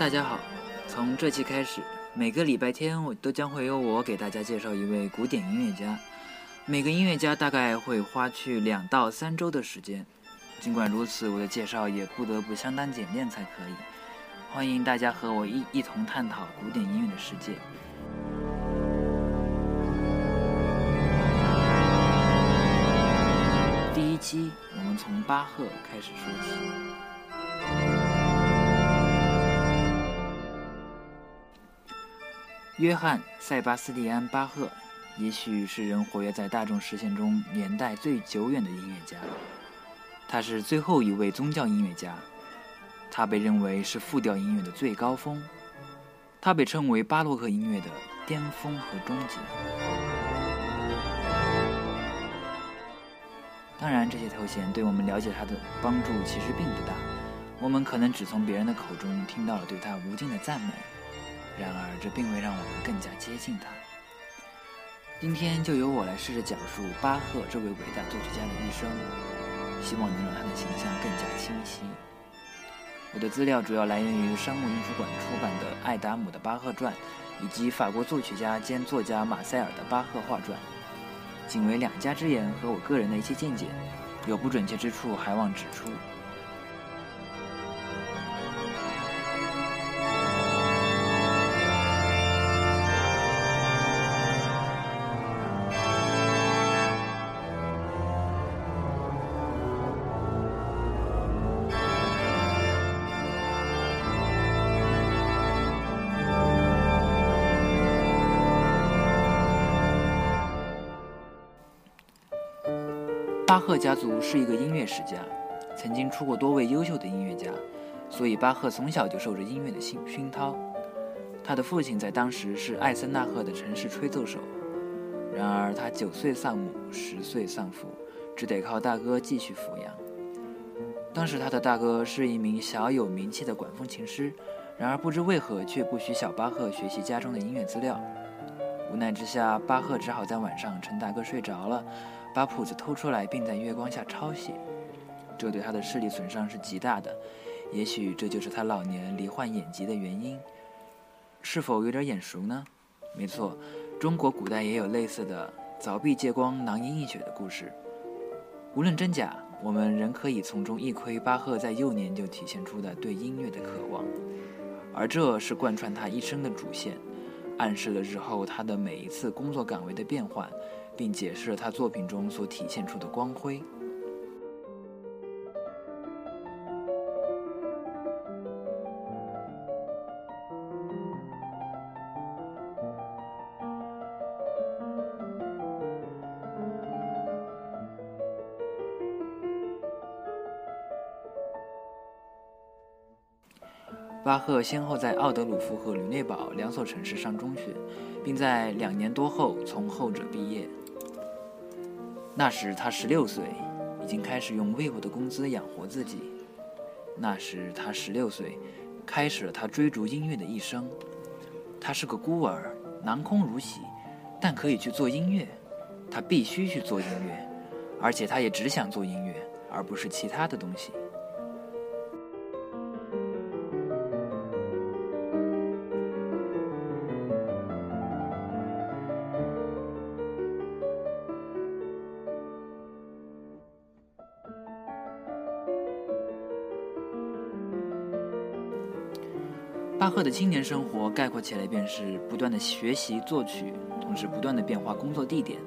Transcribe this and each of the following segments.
大家好，从这期开始，每个礼拜天我都将会由我给大家介绍一位古典音乐家。每个音乐家大概会花去两到三周的时间。尽管如此，我的介绍也不得不相当简练才可以。欢迎大家和我一一同探讨古典音乐的世界。第一期，我们从巴赫开始说起。约翰·塞巴斯蒂安·巴赫，也许是人活跃在大众视线中年代最久远的音乐家。他是最后一位宗教音乐家，他被认为是复调音乐的最高峰，他被称为巴洛克音乐的巅峰和终结。当然，这些头衔对我们了解他的帮助其实并不大，我们可能只从别人的口中听到了对他无尽的赞美。然而，这并未让我们更加接近他。今天就由我来试着讲述巴赫这位伟大作曲家的一生，希望能让他的形象更加清晰。我的资料主要来源于商务印书馆出版的艾达姆的《巴赫传》，以及法国作曲家兼作家马塞尔的《巴赫画传》，仅为两家之言和我个人的一些见解，有不准确之处还望指出。家族是一个音乐世家，曾经出过多位优秀的音乐家，所以巴赫从小就受着音乐的熏熏陶。他的父亲在当时是艾森纳赫的城市吹奏手，然而他九岁丧母，十岁丧父，只得靠大哥继续抚养。当时他的大哥是一名小有名气的管风琴师，然而不知为何却不许小巴赫学习家中的音乐资料。无奈之下，巴赫只好在晚上趁大哥睡着了。把谱子偷出来，并在月光下抄写，这对他的视力损伤是极大的。也许这就是他老年罹患眼疾的原因。是否有点眼熟呢？没错，中国古代也有类似的“凿壁借光，囊萤映雪”的故事。无论真假，我们仍可以从中一窥巴赫在幼年就体现出的对音乐的渴望，而这是贯穿他一生的主线，暗示了日后他的每一次工作岗位的变换。并解释了他作品中所体现出的光辉。巴赫先后在奥德鲁夫和吕内堡两所城市上中学，并在两年多后从后者毕业。那时他十六岁，已经开始用微薄的工资养活自己。那时他十六岁，开始了他追逐音乐的一生。他是个孤儿，囊空如洗，但可以去做音乐。他必须去做音乐，而且他也只想做音乐，而不是其他的东西。巴赫的青年生活概括起来便是不断的学习作曲，同时不断的变化工作地点。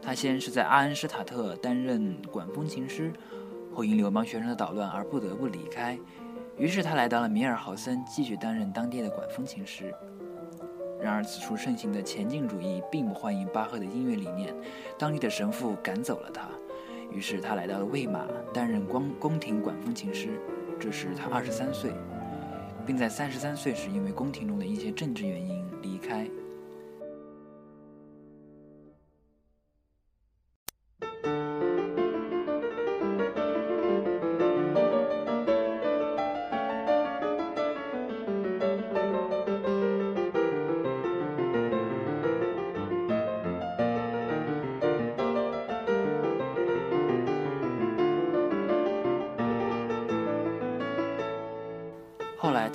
他先是在阿恩施塔特担任管风琴师，后因流氓学生的捣乱而不得不离开，于是他来到了米尔豪森，继续担任当地的管风琴师。然而，此处盛行的前进主义并不欢迎巴赫的音乐理念，当地的神父赶走了他，于是他来到了魏玛，担任宫宫廷管风琴师。这时他二十三岁，并在三十三岁时因为宫廷中的一些政治原因离开。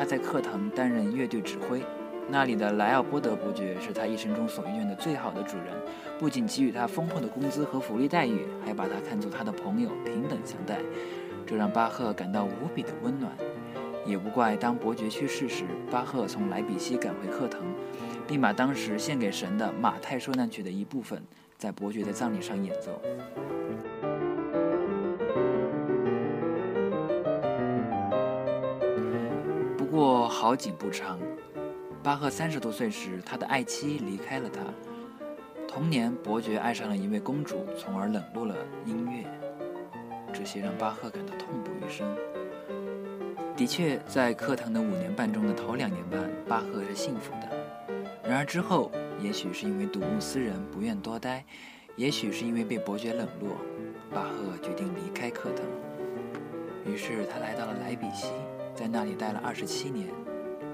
他在课堂担任乐队指挥，那里的莱奥波德伯爵是他一生中所遇见的最好的主人，不仅给予他丰厚的工资和福利待遇，还把他看作他的朋友，平等相待，这让巴赫感到无比的温暖。也不怪当伯爵去世时，巴赫从莱比锡赶回课堂，并把当时献给神的《马太受难曲》的一部分在伯爵的葬礼上演奏。不过好景不长，巴赫三十多岁时，他的爱妻离开了他。同年，伯爵爱上了一位公主，从而冷落了音乐。这些让巴赫感到痛不欲生。的确，在课堂的五年半中的头两年半，巴赫是幸福的。然而之后，也许是因为睹物思人，不愿多待，也许是因为被伯爵冷落，巴赫决定离开课堂。于是他来到了莱比锡。在那里待了二十七年，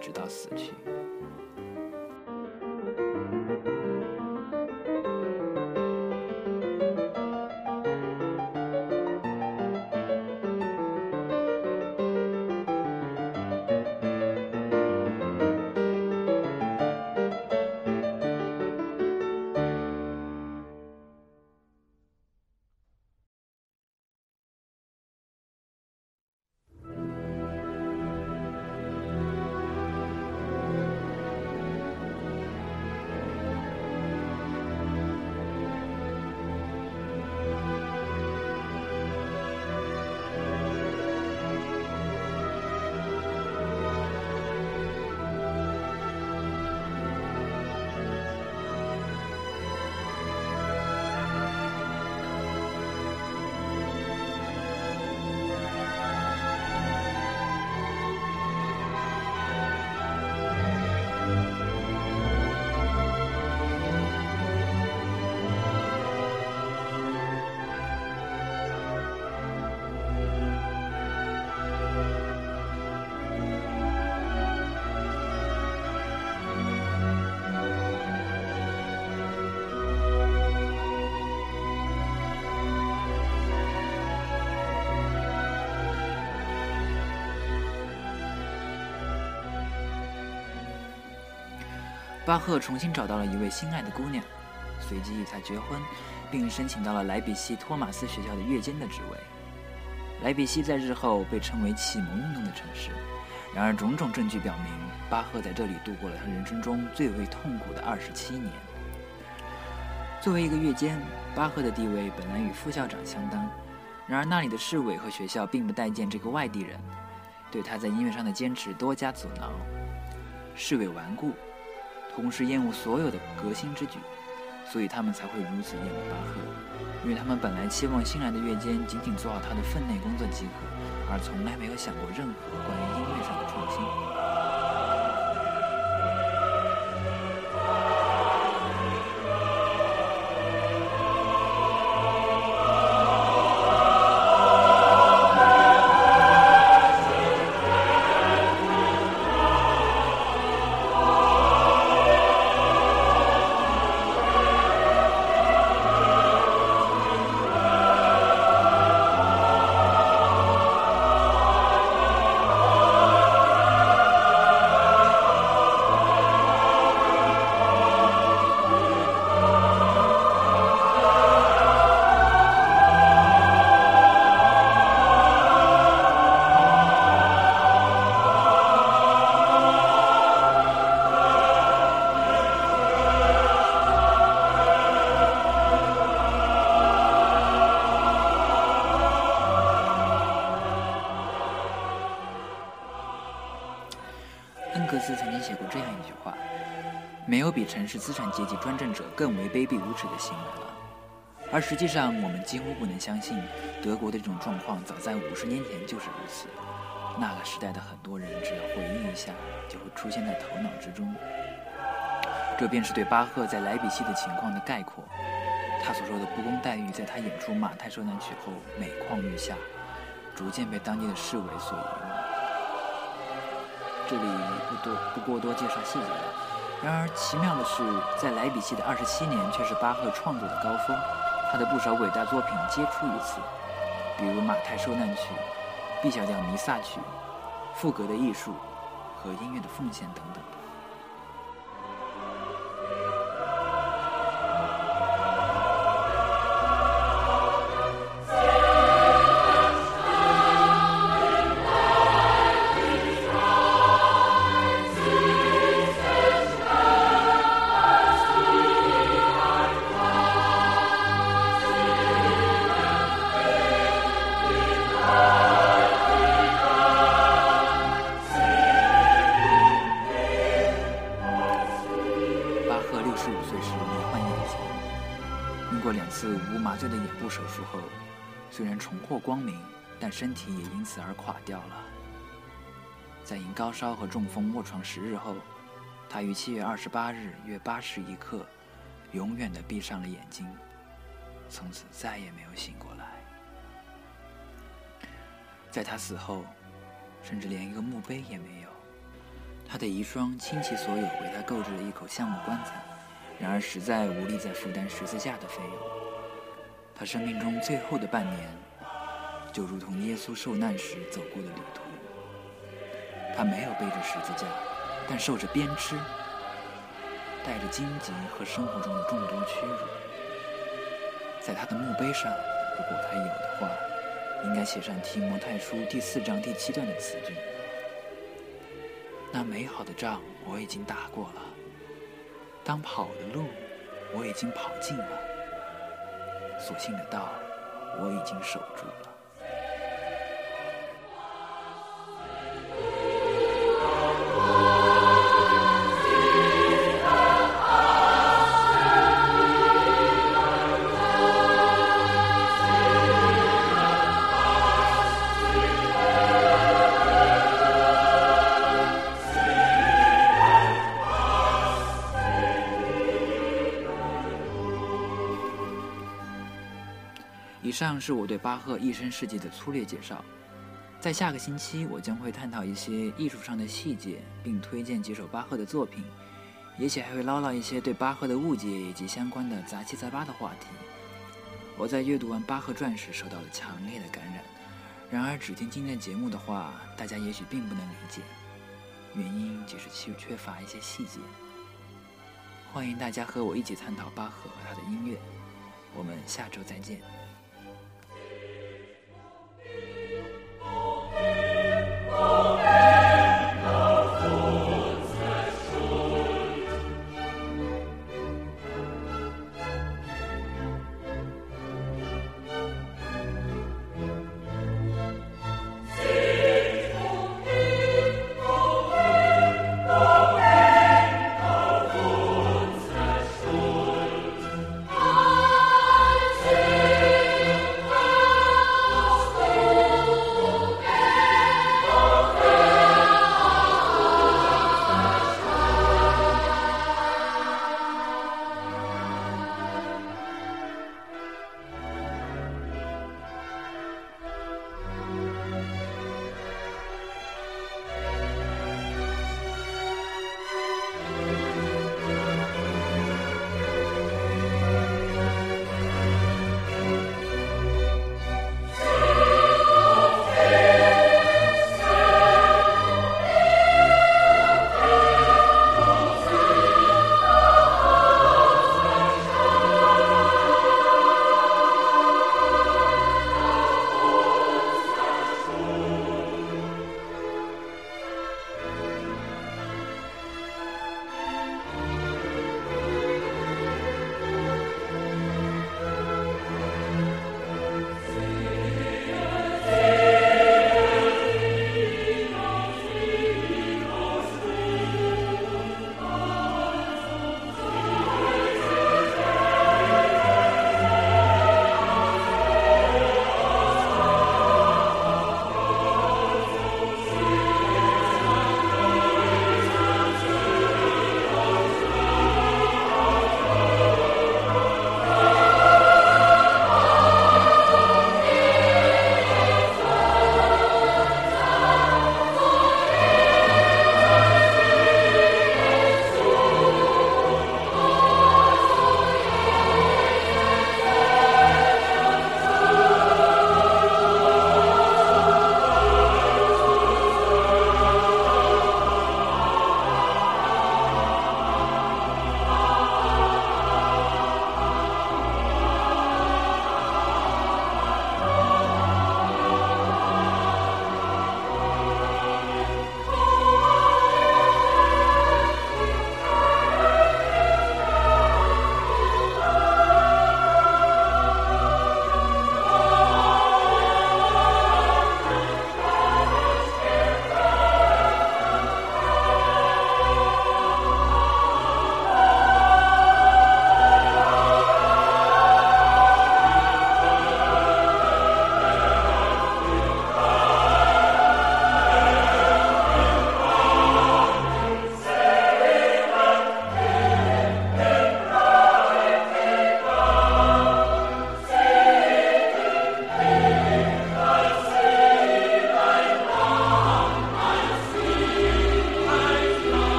直到死去。巴赫重新找到了一位心爱的姑娘，随即与她结婚，并申请到了莱比锡托马斯学校的乐监的职位。莱比锡在日后被称为启蒙运动的城市。然而，种种证据表明，巴赫在这里度过了他人生中最为痛苦的二十七年。作为一个乐监，巴赫的地位本来与副校长相当。然而，那里的市委和学校并不待见这个外地人，对他在音乐上的坚持多加阻挠。市委顽固。同时厌恶所有的革新之举，所以他们才会如此厌恶巴赫，因为他们本来期望新来的乐监仅仅做好他的分内工作即可，而从来没有想过任何关于音乐上的创新。没有比城市资产阶级专政者更为卑鄙无耻的行为了。而实际上，我们几乎不能相信，德国的这种状况早在五十年前就是如此。那个时代的很多人，只要回忆一下，就会出现在头脑之中。这便是对巴赫在莱比锡的情况的概括。他所说的不公待遇，在他演出《马太受难曲》后每况愈下，逐渐被当地的市委所遗忘。这里不多不过多介绍细节了。然而奇妙的是，在莱比锡的二十七年，却是巴赫创作的高峰。他的不少伟大作品皆出于此，比如《马太受难曲》、B 小调弥撒曲、赋格的艺术和音乐的奉献等等。身体也因此而垮掉了。在因高烧和中风卧床十日后，他于七月二十八日约八时一刻，永远的闭上了眼睛，从此再也没有醒过来。在他死后，甚至连一个墓碑也没有。他的遗孀倾其所有为他购置了一口橡木棺材，然而实在无力再负担十字架的费用。他生命中最后的半年，就如同耶稣受难时走过的旅途。他没有背着十字架，但受着鞭笞，带着荆棘和生活中的众多屈辱。在他的墓碑上，如果他有的话，应该写上《提摩太书》第四章第七段的词句：“那美好的仗我已经打过了，当跑的路我已经跑尽了。”所幸的道，我已经守住了。上是我对巴赫一生事迹的粗略介绍。在下个星期，我将会探讨一些艺术上的细节，并推荐几首巴赫的作品，也许还会唠唠一些对巴赫的误解以及相关的杂七杂八的话题。我在阅读完巴赫传时受到了强烈的感染，然而只听今天的节目的话，大家也许并不能理解，原因就是缺缺乏一些细节。欢迎大家和我一起探讨巴赫和他的音乐，我们下周再见。